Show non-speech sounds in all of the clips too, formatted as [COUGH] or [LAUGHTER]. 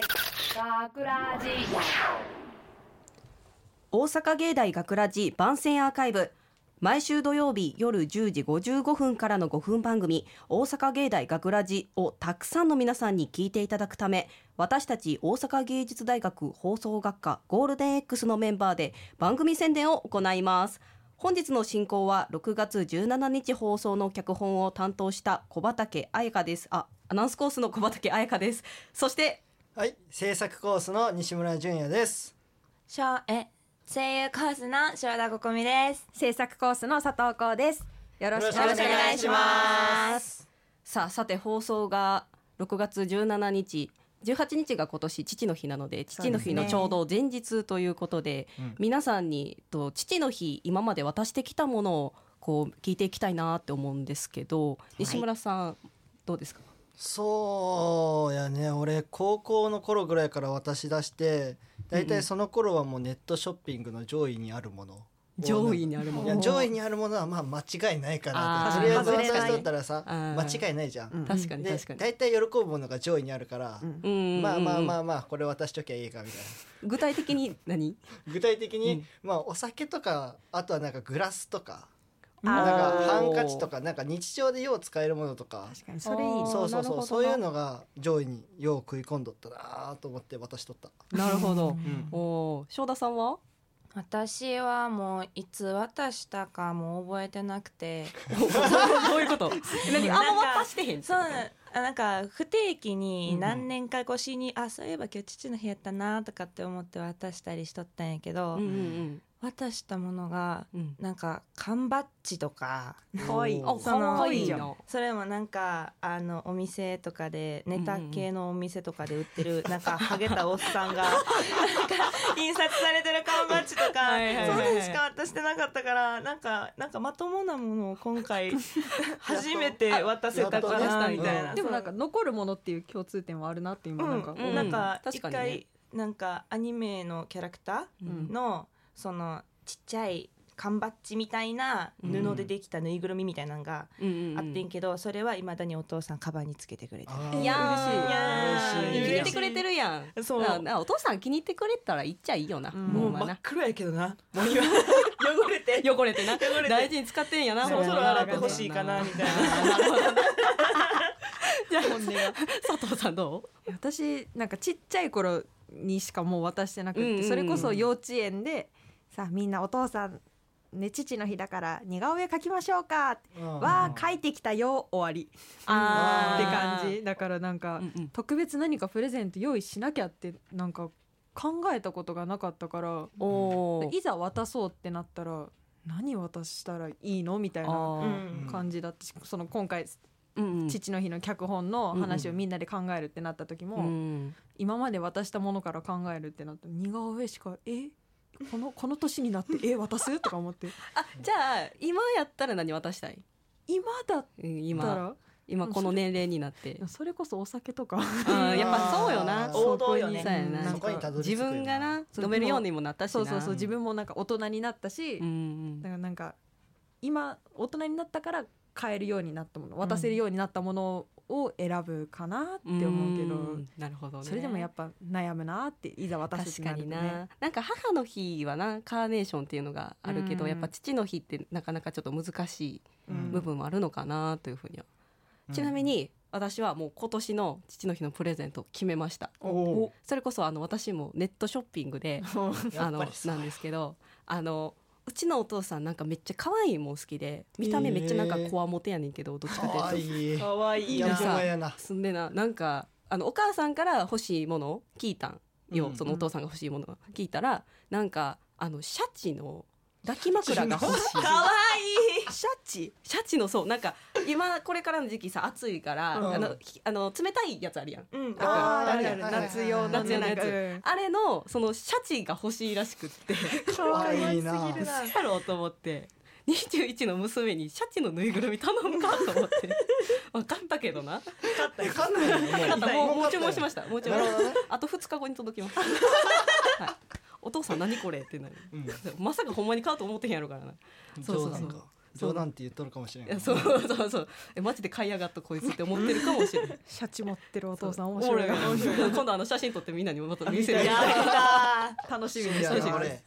学ラジ大阪芸大学ラジ番宣アーカイブ。毎週土曜日夜10時55分からの5分番組「大阪芸大学ラジをたくさんの皆さんに聞いていただくため私たち大阪芸術大学放送学科ゴールデン X のメンバーで番組宣伝を行います。本日の進行は6月17日放送の脚本を担当した小畑彩香です。あアナウンスコースの小畑彩香です。そしてはい、制作コースの西村淳也です。しょえ声優コースの塩田ここみです。制作コースの佐藤光です。よろしくおよろしくお願いししまます。す。さあさて放送が6月17日。18日が今年父の日なので父の日のちょうど前日ということでうん。皆さんにと父の日今まで渡してきたものをこう聞いていきたいなって思うんですけど西村さんどうですか？そうやね、俺高校の頃ぐらいから渡し出して、だいたいその頃はもうネットショッピングの上位にあるもの。上位にあるもの。上位にあるものはまあ間違いないかなととりあえず渡しとったらさ間違いないじゃん。うん。確かにで確かに。大体喜ぶものが上位にあるから、まあまあまああまあこれ渡しときゃいいかみたいな。具体的に何？具体的に、うん。まあお酒とかあとはなんかグラスとか。あなんかーハンカチとかなんか日常でよう使えるものとか。確かに。それいいそうそうそう。そういうのが上位によう食い込んどったなと思って渡しとった。なるほど。ん。おー。正田さんは？私はもういつ渡したかもう覚えてなくて。[LAUGHS] どういうこと？[LAUGHS] 何？あんま渡してへん？そうなんか不定期うんにうん。何年か越しに、あそういえば今日父の日やったなとかって思って渡したりしとったんやけど、うんうん渡したものがうん。なんか缶バッジとか。かわいいおーあかわいいそなそれもなんかあのお店とかでネタ系のお店とかで売ってる、なんかハゲたおっさんが [LAUGHS] 印刷されてる缶バッジとか。はいはいはいはいそれしか渡してなかったからなんかなんかまともなものを今回初めて [LAUGHS] 渡せたかなね。みたいな。でもなんか残るものっていう共通点はあるなって今なんか、うん、なんか一確かにね回なんかアニメのキャラクターのそのちっちゃい缶バッジみたいな布でできたぬいぐるみみたいなのがあってんけど、それはいまだにお父さんカバンにつけてくれてる。いやー。嬉しい。気に入ってくれてるやん。そう。ななお父さん気に入ってくれたら言っちゃいいよな、うん。もうまあな黒やけどな。もう今汚れて。汚れてな。汚れて。大事に使ってんやなそろそろ洗ってほしいかなみたいな。[LAUGHS] じゃあ本音が。佐藤さんど私なんかちっちゃい頃にしかもう渡してなくって、うんうんうん。それこそ幼稚園でさあみんなお父さんね父の日だから似顔絵描きましょうか。ってうん。わあ描いてきたよ終わり。あって感じ。だからなんか、うんうん。特別何かプレゼント用意しなきゃってなんか考えたことがなかったからおー。いざ渡そうってなったら何渡したらいいの？みたいな感じだったしその今回うんうん。父の日の脚本の話をみんなで考えるってなった時も、うん。今まで渡したものから考えるってなったら似顔絵しかえ？このこの年になってえ渡す？とか思って。あじゃあ今やったら何渡したい？今だっうんた今ら今この年齢になって。それこそお酒とか。あやっぱそうよな。[LAUGHS] 王道よね。自分がな飲めるようにもなったしな。そうそうそう自分もなんか大人になったし、うんうん。だからなんか今大人になったから買えるようになったもの渡せるようになったものを選ぶかなって思うけど、んなるほどね。それでもやっぱ悩むなっていざ渡すって確かになるとね。な。なんか母の日はなカーネーションっていうのがあるけど、うん。やっぱ父の日ってなかなかちょっと難しいうん部分もあるのかなというふうには、ちなみに私はもう今年の父の日のプレゼントを決めました。おおそれこそあの私もネットショッピングで [LAUGHS] やあのなんですけどあのうちのお父さんなんかめっちゃ可愛いもん好きで見た目めっちゃなんかこわもてやねんけどどっちかかわと。い。ういいかわいいやな。すんでななんかあのお母さんから欲しいものを聞いたんよ、うん。そのお父さんが欲しいものを。聞いたらなんかあのシャチの抱き枕が欲しい。かわシャチ？シャチのそう。なんか今これからの時期さ暑いから、うん。あのひあの冷たいやつあるやん。うん。あーあるある。夏用の夏用のやつ。あれのそのシャチが欲しいらしくって。かわいいな。可愛すぎるな。やろうと思って21の娘にシャチのぬいぐるみ頼むかと思って。[LAUGHS] 分かったけどな。えかんないよ分かった。もうもう注文しましした。もう注文なるほどねあと2日後に届きます、[LAUGHS] はい、お父さん何これってなる。うん。まさかほんまに買うと思ってへんやろからな。そうそうそう。冗談か冗談って言っとるかもしれないいやそうそうそう。えマジで買いやがったこいつって思ってるかもしれない [LAUGHS] シャチ持ってるお父さん面白い。今度あの写真撮ってみんなにまた見せる。楽しみにして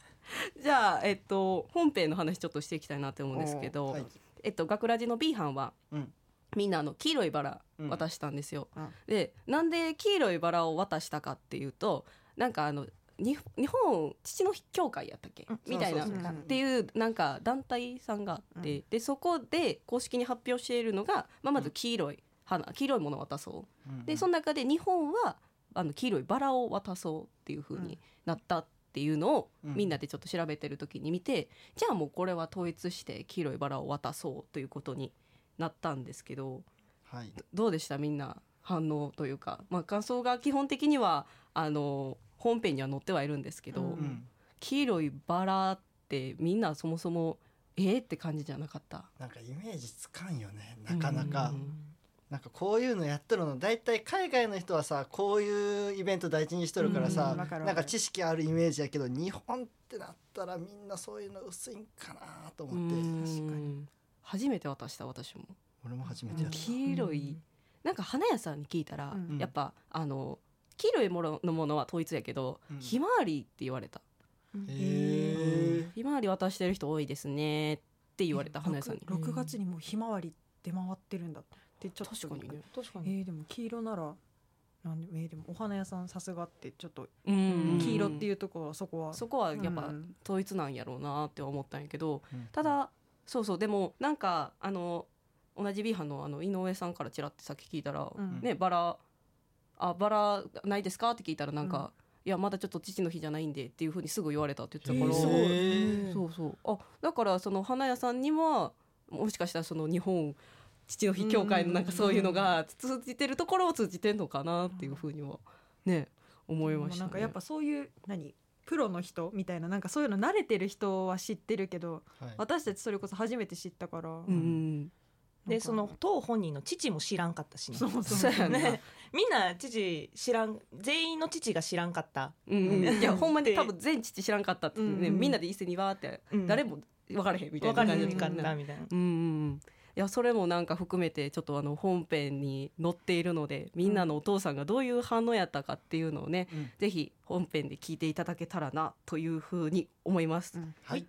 じゃあ、えっと、本編の話ちょっとしていきたいなと思うんですけど、はい。えっと、学ラジの B 班は、うん。みんなあの黄色いバラうん渡したんですよ。うんでなんで黄色いバラを渡したかっていうとなんかあのに日本父の日協会やったっけ、うん。みたいな。っていうなんか団体さんがあって、でそこで公式に発表しているのが、まあ、まず黄色い花黄色いものを渡そう。うんでその中で日本はあの黄色いバラを渡そうっていう風になったっていうのを、うん。みんなでちょっと調べてる時に見てじゃあもうこれは統一して黄色いバラを渡そうということになったんですけどはい。どうでした？みんな反応というか、まあ、感想が基本的にはあの本編には載ってはいるんですけど、うん。うん。黄色いバラってみんなそもそもえー、って感じじゃなかった。なんかイメージつかんよねなかなか、うん。なんかこういうのやってるの大体海外の人はさこういうイベント大事にしとるからさ、うんなんか知識あるイメージやけど日本ってなったらみんなそういうの薄いんかなと思って、うん。初めて渡した私も。俺も初めてやった、黄色い、なんか花屋さんに聞いたら、うん。やっぱあの黄色いもののものは統一やけど、うん。ひまわりって言われた、へひまわり渡してる人多いですねって言われた花屋さんに。6 6月にもうひまわり出回ってるんだってちょっと確かにね確かえー、でも黄色ならなんでえー、でもお花屋さんさすがってちょっとうん。黄色っていうところはそこはそこはやっぱうん統一なんやろうなって思ったんやけど、うん。ただそうそうでもなんかあの同じ B 班のあの井上さんからちらってさっき聞いたら、うん。ねバラあバラないですか？って聞いたらなんか、いやまだちょっと父の日じゃないんでっていうふうにすぐ言われたって言ってたから、そうそう。あだからその花屋さんにはもしかしたらその日本父の日協会のなんかそういうのが通じてるところを通じてんのかなっていうふうにはね思いましたね。なんかやっぱそういう何プロの人みたいななんかそういうの慣れてる人は知ってるけどはい。私たちそれこそ初めて知ったから、うんうんでその当本人の父も知らんかったしね。そうそう。ねみんな父知らん全員の父が知らんかった。うんうん、いやほんまにで多分全父知らんかったって、ねうん。うんみんなで一斉にわーって、うん。誰も分からへんみたい分な感じかりにかだったねったみたいな。うんうんうん。いやそれもなんか含めてちょっとあの本編に載っているのでみんなのお父さんがどういう反応やったかっていうのをね、うん。ぜひ本編で聞いていただけたらなというふうに思います。うん。はい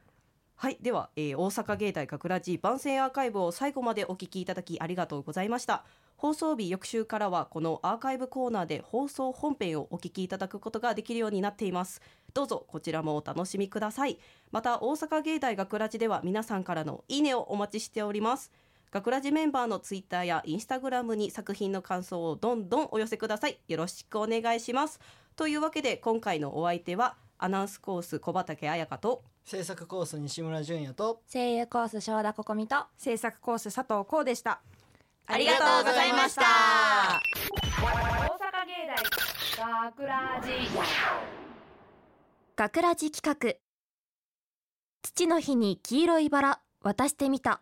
はいでは、えー大阪芸大学ラジ番宣アーカイブを最後までお聞きいただきありがとうございました。放送日翌週からはこのアーカイブコーナーで放送本編をお聞きいただくことができるようになっています。どうぞこちらもお楽しみください。また大阪芸大学ラジでは皆さんからのいいねをお待ちしております。学ラジメンバーのツイッターやインスタグラムに作品の感想をどんどんお寄せください。よろしくお願いします。というわけで今回のお相手はアナウンスコース小畑彩香と制作コース西村淳也と。声優コース正田ここみと。制作コース佐藤浩でした。ありがとうございました。大阪芸大学ラジ学ラジ企画。父の日に黄色いバラ。渡してみた。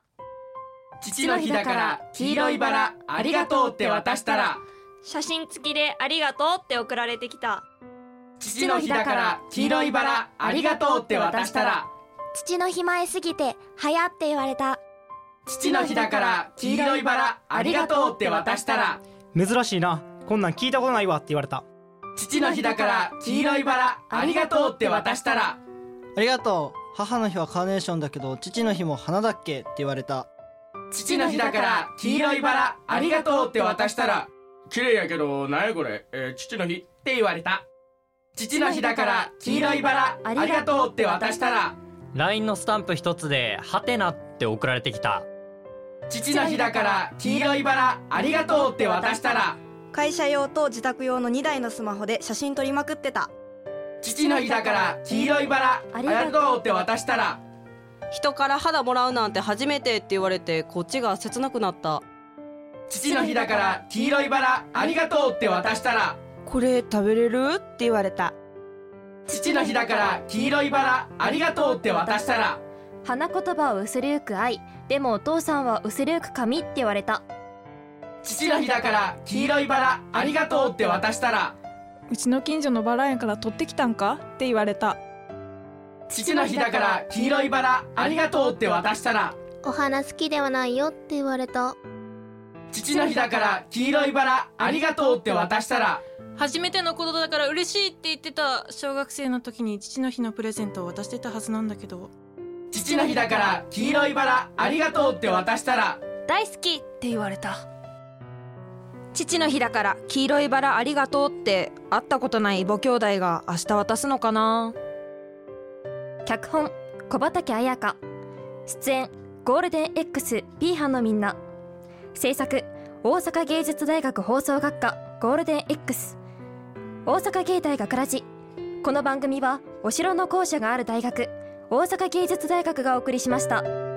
父の日だから黄色いバラ。ありがとうって渡したら。写真付きでありがとうって送られてきた父の日だから黄色いバラありがとうって渡したら。父の日前すぎて早って言われた。父の日だから黄色いバラありがとうって渡したら。珍しいな。こんなん聞いたことないわって言われた。父の日だから黄色いバラありがとうって渡したら。ありがとう。母の日はカーネーションだけど父の日も花だっけって言われた。父の日だから黄色いバラありがとうって渡したら。綺麗やけどなんやこれ、えー父の日。って言われた父の日だから黄色いバラありがとうって渡したら。LINE のスタンプ一つで「ハテナ」って送られてきた。父の日だから黄色いバラありがとうって渡したら。会社用と自宅用の2台のスマホで写真撮りまくってた。父の日だから黄色いバラありがとうって渡したら。人から肌もらうなんて初めてって言われてこっちが切なくなった。父の日だから黄色いバラありがとうって渡したらこれ食べれる？って言われた。父の日だから黄色いバラありがとうって渡したら。花言葉を薄るく愛。でもお父さんは薄るく髪って言われた。父の日だから黄色いバラありがとうって渡したら。うちの近所のバラ園から取ってきたんか？って言われた。父の日だから黄色いバラありがとうって渡したら。お花好きではないよって言われた。父の日だから黄色いバラありがとうって渡したら初めてのことだから嬉しいって言ってた小学生の時に父の日のプレゼントを渡してたはずなんだけど。父の日だから黄色いバラありがとうって渡したら。大好きって言われた。父の日だから黄色いバラありがとうって会ったことない異母兄弟が明日渡すのかな。脚本小畑彩香。出演ゴールデン X B 班のみんな。制作大阪芸術大学放送学科ゴールデン X 大阪芸大学ラジこの番組はお城の校舎がある大学大阪芸術大学がお送りしました。